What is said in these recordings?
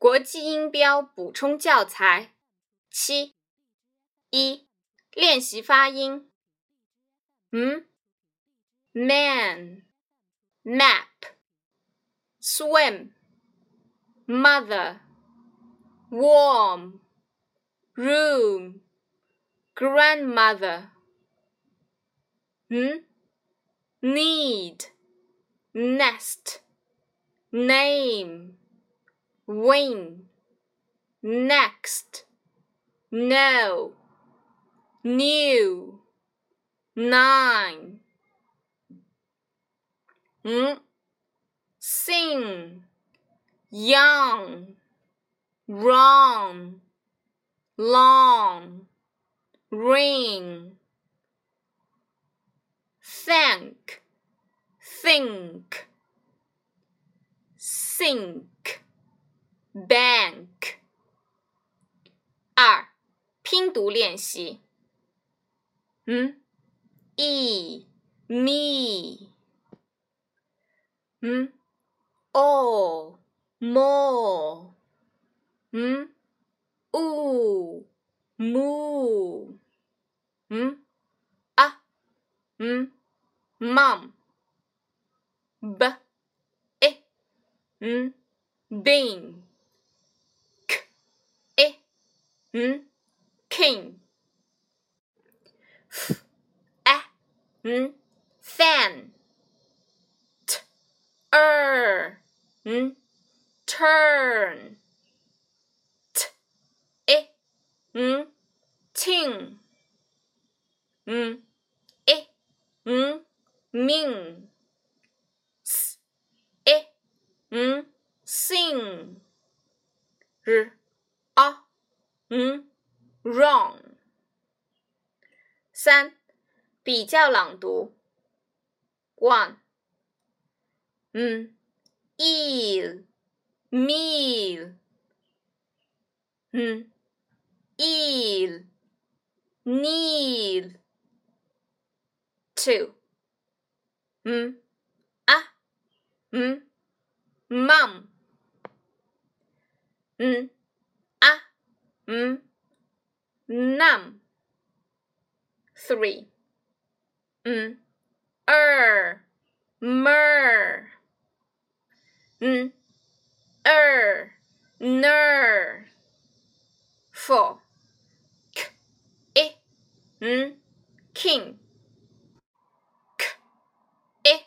国际音标补充教材七一练习发音。嗯，man map swim mother warm room grandmother 嗯，need nest name win, next, no, new, nine. Mm, sing, young, wrong, long, ring. Thank, think, sink bank。二，拼读练习。嗯，e me。嗯，o more。嗯，u moo。嗯，啊，嗯，mom。b e，嗯，bean。n king. F. A n hmm? fan. T. Er. Hmm? Turn. T. I. N ting. N i. N ming. S. I. N sing. R. 嗯，wrong。三，比较朗读。One，嗯，eel，meal，嗯，eel，kneel。Two，嗯，啊，嗯，mum，嗯。Mm. m num three. M er. Mer. N er. Ner. Four. K. I n king. K. I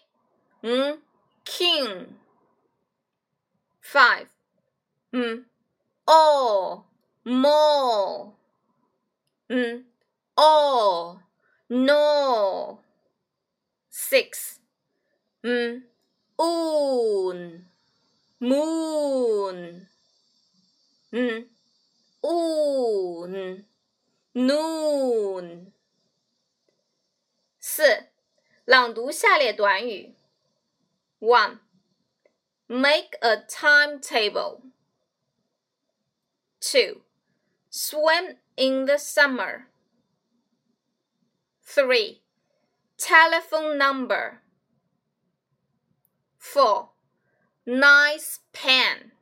n king. Five. M all more, mm, all, no, six, mm, oon, moon, mm, oon, noon。四，朗读下列短语。One, make a timetable. Two swim in the summer. 3. Telephone number. 4. Nice pen.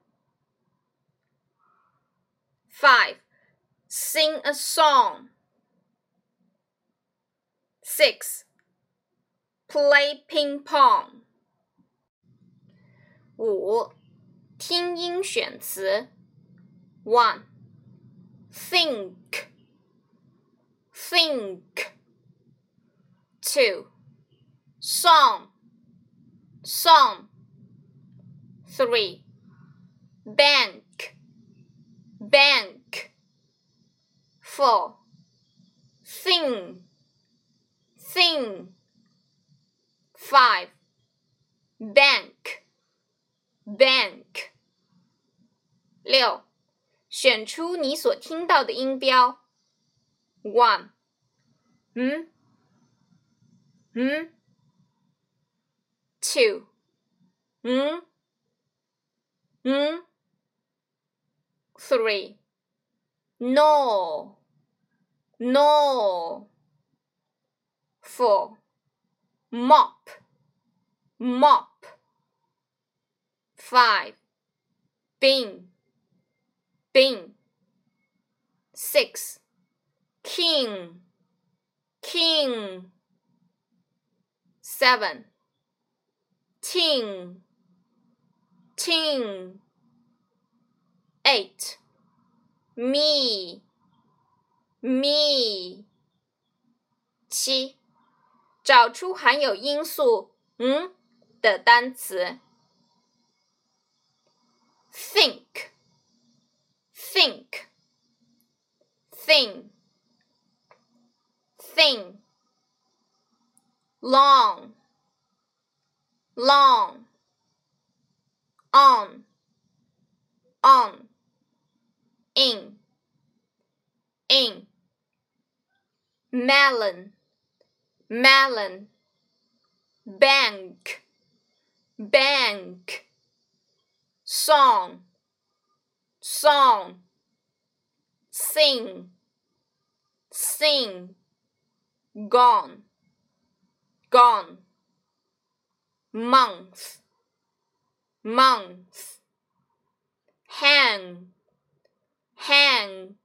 5. Sing a song. 6. Play ping pong. 5. 听音选词 1 think. Think. Two. Song. Song. Three. Bank. Bank. Four. Thing. Thing. Five. Bank. Bank. 六选出你所听到的音标。One，嗯，嗯。Two，嗯，嗯。Three，no，no。Four，mop，mop。Five，bin。 bin. Six. King, king. Seven. Ting, ting. Eight. Me, me. 七，找出含有音素“嗯”的单词。think, Thing, thing, long, long, um. um. on, on, in, in, melon, melon, bank, bank. Song, song, sing, sing, gone, gone, month, month, hang, hang,